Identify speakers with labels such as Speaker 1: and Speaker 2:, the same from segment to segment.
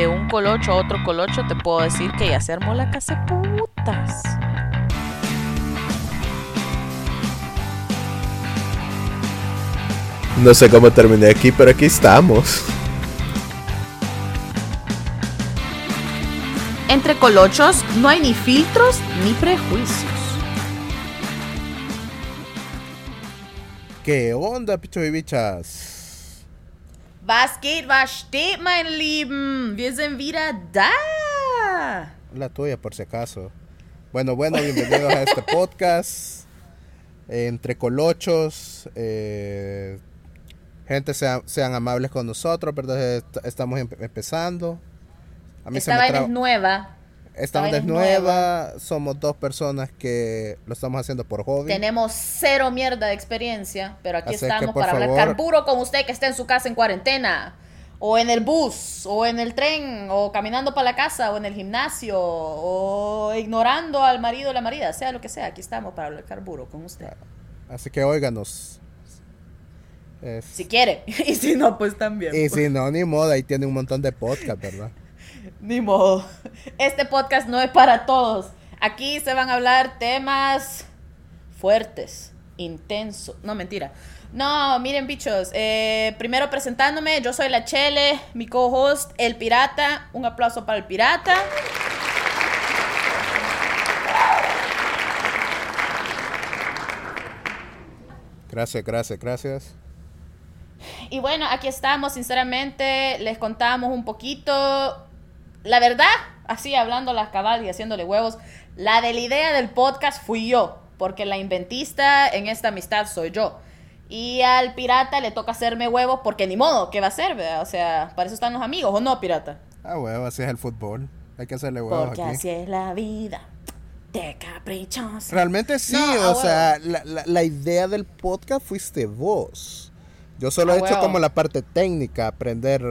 Speaker 1: de un colocho a otro colocho, te puedo decir que ya se armó la casa putas.
Speaker 2: No sé cómo terminé aquí, pero aquí estamos.
Speaker 1: Entre colochos no hay ni filtros ni prejuicios.
Speaker 2: ¿Qué onda, pichos y bichas?
Speaker 1: Was geht, was steht, mein Lieben? Wir sind wieder da.
Speaker 2: La tuya, por si acaso. Bueno, bueno, bienvenidos a este podcast. Eh, entre colochos. eh, gente, sean, sean amables con nosotros, ¿verdad? Est- Estamos em- empezando. A
Speaker 1: Esta vaina es nueva.
Speaker 2: Esta onda es nueva. Somos dos personas que lo estamos haciendo por hobby.
Speaker 1: Tenemos cero mierda de experiencia, pero aquí
Speaker 2: Así es que,
Speaker 1: estamos para hablar carburo con usted que está en su casa en cuarentena, o en el bus, o en el tren, o caminando para la casa, o en el gimnasio, o ignorando al marido o la marida, sea lo que sea. Aquí estamos para hablar carburo con usted.
Speaker 2: Así que óiganos. Es-
Speaker 1: Si quiere, y si no, pues también.
Speaker 2: Y si no, ni modo, ahí tiene un montón de podcast, ¿verdad?
Speaker 1: Ni modo. Este podcast no es para todos. Aquí se van a hablar temas fuertes, intensos. No, mentira. No, miren, bichos. eh, primero presentándome, yo soy la Chele, mi co-host, el Pirata. Un aplauso para el Pirata.
Speaker 2: Gracias, gracias, gracias.
Speaker 1: Y bueno, aquí estamos, sinceramente, les contamos un poquito. La verdad, así hablando las cabal y haciéndole huevos, la de la idea del podcast fui yo, porque la inventista en esta amistad soy yo. Y al pirata le toca hacerme huevos porque ni modo, ¿qué va a hacer? verdad? O sea, para eso están los amigos, ¿o no, pirata?
Speaker 2: Ah, huevo, así es el fútbol. Hay que hacerle huevos
Speaker 1: Porque
Speaker 2: aquí.
Speaker 1: así es la vida de caprichosa.
Speaker 2: Realmente sí,
Speaker 1: No,
Speaker 2: o
Speaker 1: a
Speaker 2: sea, la, la- la idea del podcast fuiste vos. Yo solo
Speaker 1: A
Speaker 2: he hecho como la parte técnica, aprender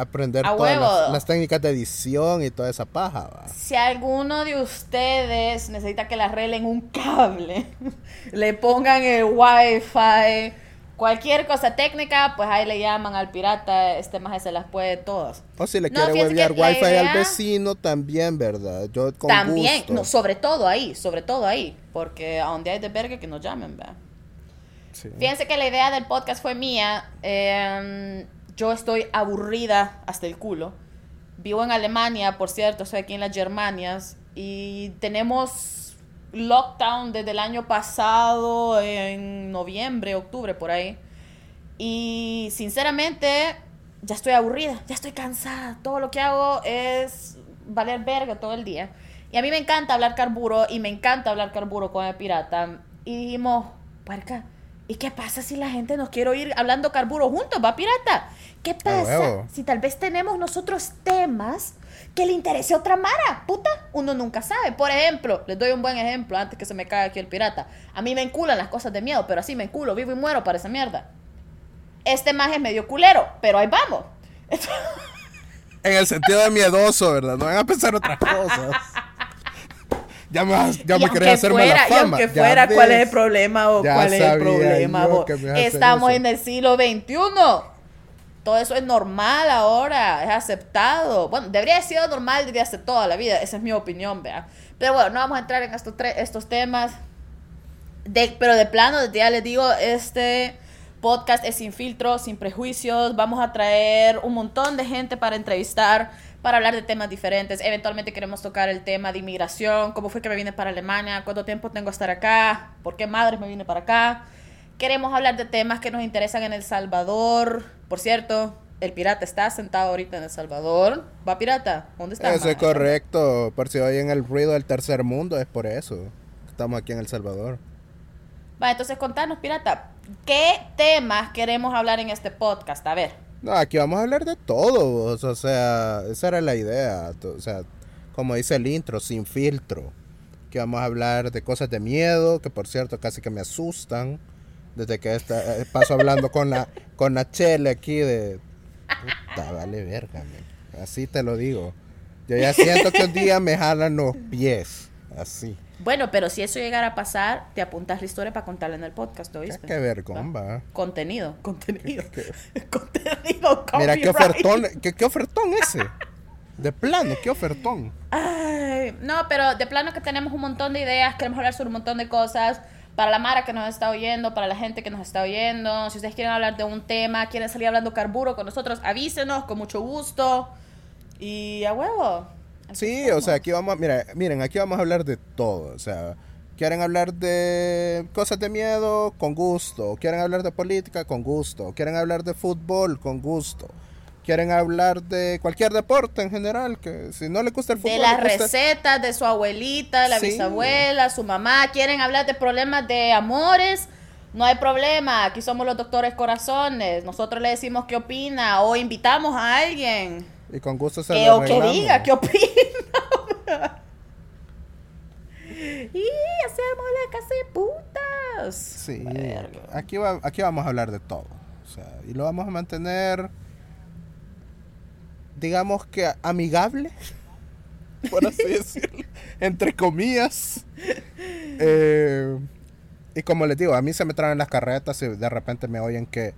Speaker 2: aprender
Speaker 1: A
Speaker 2: todas las, las técnicas de edición y toda esa paja. ¿va?
Speaker 1: Si alguno de ustedes necesita que le arreglen un cable, le pongan el wifi, cualquier cosa técnica, pues ahí le llaman al pirata, este más se las puede todas.
Speaker 2: O si le
Speaker 1: No,
Speaker 2: quiere huevear wifi al
Speaker 1: idea-
Speaker 2: vecino, también, ¿verdad? Yo con
Speaker 1: También,
Speaker 2: gusto.
Speaker 1: no, sobre todo ahí, sobre todo ahí, porque a donde hay de verga que nos llamen, ¿verdad?
Speaker 2: Sí.
Speaker 1: Fíjense que la idea del podcast fue mía. eh, yo estoy aburrida hasta el culo. Vivo en Alemania, por cierto, estoy aquí en las Germanias. Y tenemos lockdown desde el año pasado, en noviembre, octubre, por ahí. Y sinceramente, ya estoy aburrida, ya estoy cansada. Todo lo que hago es valer verga todo el día. Y a mí me encanta hablar carburo y me encanta hablar carburo con el pirata. Y dijimos, puerca, ¿y qué pasa si la gente nos quiere oír hablando carburo juntos, va pirata? ¿Qué pasa si tal vez tenemos nosotros temas que le interese a otra Mara? Puta, uno nunca sabe. Por ejemplo, les doy un buen ejemplo antes que se me caiga aquí el pirata. A mí me enculan las cosas de miedo, pero así me enculo, vivo y muero para esa mierda. Este más es medio culero, pero ahí vamos.
Speaker 2: En el sentido de miedoso, ¿verdad? No van a pensar otras cosas. Ya me, ya
Speaker 1: y
Speaker 2: me
Speaker 1: aunque
Speaker 2: quería hacer
Speaker 1: fuera,
Speaker 2: mala
Speaker 1: y
Speaker 2: fama.
Speaker 1: aunque
Speaker 2: Ya
Speaker 1: fuera,
Speaker 2: ves.
Speaker 1: ¿cuál es el problema o
Speaker 2: Ya
Speaker 1: cuál es el problema? Estamos en el siglo XXI. Todo eso es normal ahora, es aceptado. Bueno, debería haber sido normal desde hace toda la vida, esa es mi opinión, vea. Pero bueno, no vamos a entrar en estos, estos temas. De, pero de plano, ya les digo, este podcast es sin filtros, sin prejuicios. Vamos a traer un montón de gente para entrevistar, para hablar de temas diferentes. Eventualmente queremos tocar el tema de inmigración, cómo fue que me vine para Alemania, cuánto tiempo tengo a estar acá, por qué madres me vine para acá. Queremos hablar de temas que nos interesan en El Salvador. Por cierto, el pirata está sentado ahorita en El Salvador. ¿Va pirata? ¿Dónde está?
Speaker 2: Eso es correcto. Por si oyen el ruido del tercer mundo, es por eso. Estamos aquí en El Salvador.
Speaker 1: Va, entonces contanos, pirata, ¿qué temas queremos hablar en este podcast? A ver.
Speaker 2: No, aquí vamos a hablar de todo. O sea, esa era la idea. O sea, como dice el intro, sin filtro. Que vamos a hablar de cosas de miedo, que por cierto casi que me asustan. Desde que eh, paso hablando con la, con la chele aquí de... Puta, vale verga. Así te lo digo. Yo ya siento que un día me jalan los pies. Así.
Speaker 1: Bueno, pero si eso llegara a pasar, te apuntas la historia para contarla en el podcast, ¿lo viste?
Speaker 2: Qué vergón, va.
Speaker 1: Contenido, contenido. contenido,
Speaker 2: Mira, qué ofertón, qué, qué ofertón ese. De plano, qué ofertón.
Speaker 1: Ay, no, pero de plano que tenemos un montón de ideas, queremos hablar sobre un montón de cosas. Para la Mara que nos está oyendo, para la gente que nos está oyendo, si ustedes quieren hablar de un tema, quieren salir hablando carburo con nosotros, avísenos con mucho gusto. Y a huevo.
Speaker 2: Sí, o sea, aquí vamos, mira, miren, aquí vamos a hablar de todo, o sea, quieren hablar de cosas de miedo, con gusto, quieren hablar de política, con gusto, quieren hablar de fútbol, con gusto, quieren hablar de cualquier deporte en general, que si no le gusta el fútbol,
Speaker 1: de las
Speaker 2: gusta-
Speaker 1: recetas de su abuelita, de la
Speaker 2: Sí.
Speaker 1: bisabuela, su mamá, quieren hablar de problemas de amores, no hay problema, aquí somos los doctores corazones, nosotros le decimos qué opina o invitamos a alguien
Speaker 2: y con gusto se
Speaker 1: que,
Speaker 2: lo
Speaker 1: o que diga qué opina. y hacemos la casa de putas.
Speaker 2: Sí,
Speaker 1: Verga.
Speaker 2: aquí, va, aquí vamos a hablar de todo, o sea, y lo vamos a mantener, digamos que amigable, por así decirlo, entre comillas. Eh, y como les digo, a mí se me traen las carretas y de repente me oyen que,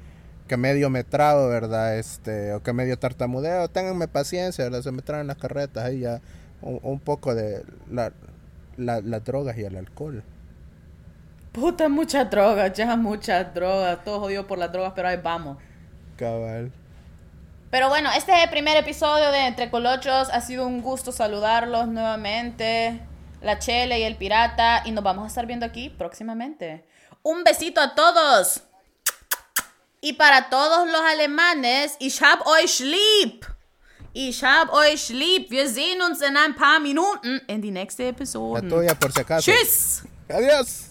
Speaker 2: que medio me trabo, ¿verdad? Este, o que medio tartamudeo, ténganme paciencia, ¿verdad? Se me traen las carretas ahí ya un, un poco de la, la- las drogas y el alcohol.
Speaker 1: Puta, muchas drogas, ya muchas drogas, todo jodido por las drogas, pero ahí vamos.
Speaker 2: Cabal.
Speaker 1: Pero bueno, este es el primer episodio de Entre Colochos. Ha sido un gusto saludarlos nuevamente. La Chele y el Pirata. Y nos vamos a estar viendo aquí próximamente. Un besito a todos. Y para todos los alemanes, ich hab euch lieb. Ich hab euch lieb. Wir sehen uns in ein paar Minuten in die nächste
Speaker 2: La
Speaker 1: Episode.
Speaker 2: tuya por si acaso.
Speaker 1: Tschüss.
Speaker 2: Adiós.